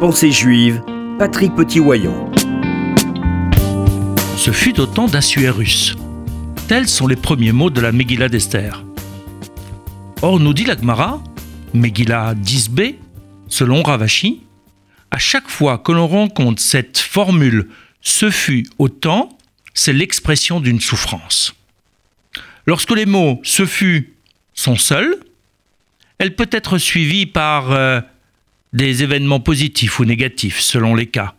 Pensée juive, Patrick Petit-Wayon. Ce fut au temps d'Assuérus. Tels sont les premiers mots de la Megillah d'Esther. Or, nous dit la Gemara, Megillah 10b, selon Ravashi, à chaque fois que l'on rencontre cette formule ce fut au temps, c'est l'expression d'une souffrance. Lorsque les mots ce fut sont seuls, elle peut être suivie par euh, des événements positifs ou négatifs selon les cas.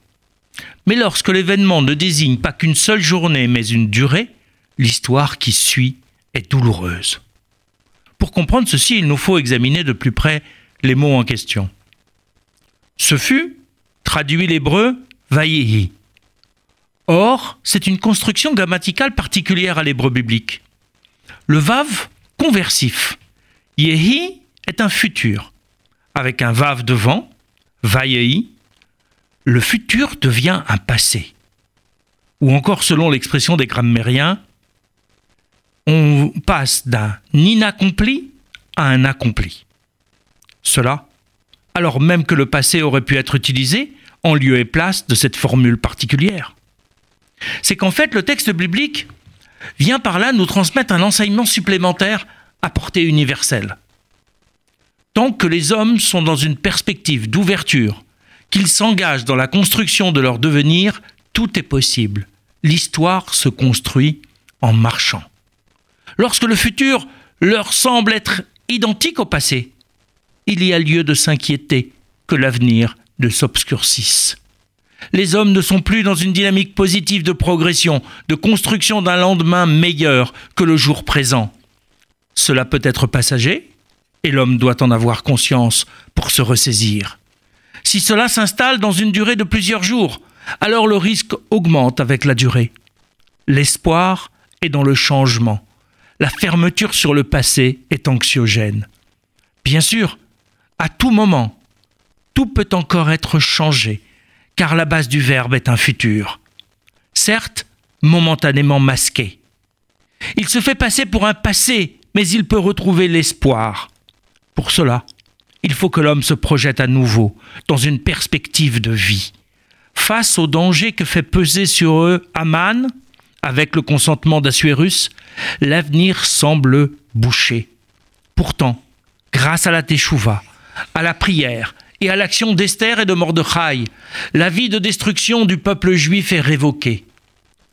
Mais lorsque l'événement ne désigne pas qu'une seule journée mais une durée, l'histoire qui suit est douloureuse. Pour comprendre ceci, il nous faut examiner de plus près les mots en question. Ce fut, traduit l'hébreu, vayehi. Or, c'est une construction grammaticale particulière à l'hébreu biblique. Le vav conversif, yehi, est un futur. Avec un vav devant, vayehi, le futur devient un passé. Ou encore, selon l'expression des grammairiens, on passe d'un inaccompli à un accompli. Cela, alors même que le passé aurait pu être utilisé en lieu et place de cette formule particulière. C'est qu'en fait, le texte biblique vient par là nous transmettre un enseignement supplémentaire à portée universelle. Tant que les hommes sont dans une perspective d'ouverture, qu'ils s'engagent dans la construction de leur devenir, tout est possible. L'histoire se construit en marchant. Lorsque le futur leur semble être identique au passé, il y a lieu de s'inquiéter que l'avenir ne s'obscurcisse. Les hommes ne sont plus dans une dynamique positive de progression, de construction d'un lendemain meilleur que le jour présent. Cela peut être passager, et l'homme doit en avoir conscience pour se ressaisir. Si cela s'installe dans une durée de plusieurs jours, alors le risque augmente avec la durée. L'espoir est dans le changement. La fermeture sur le passé est anxiogène. Bien sûr, à tout moment, tout peut encore être changé, car la base du verbe est un futur. Certes, momentanément masqué. Il se fait passer pour un passé, mais il peut retrouver l'espoir. Pour cela, il faut que l'homme se projette à nouveau dans une perspective de vie. Face au danger que fait peser sur eux Aman, avec le consentement d'Assuérus, l'avenir semble bouché. Pourtant, grâce à la Teshuvah, à la prière et à l'action d'Esther et de Mordechai, la vie de destruction du peuple juif est révoquée.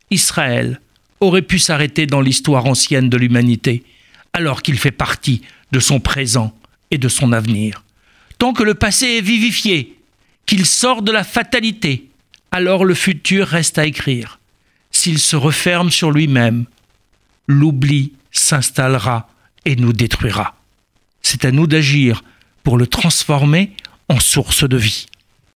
Israël aurait pu s'arrêter dans l'histoire ancienne de l'humanité, alors qu'il fait partie de son présent et de son avenir. Tant que le passé est vivifié, qu'il sort de la fatalité, alors le futur reste à écrire. S'il se referme sur lui-même, l'oubli s'installera et nous détruira. C'est à nous d'agir pour le transformer en source de vie.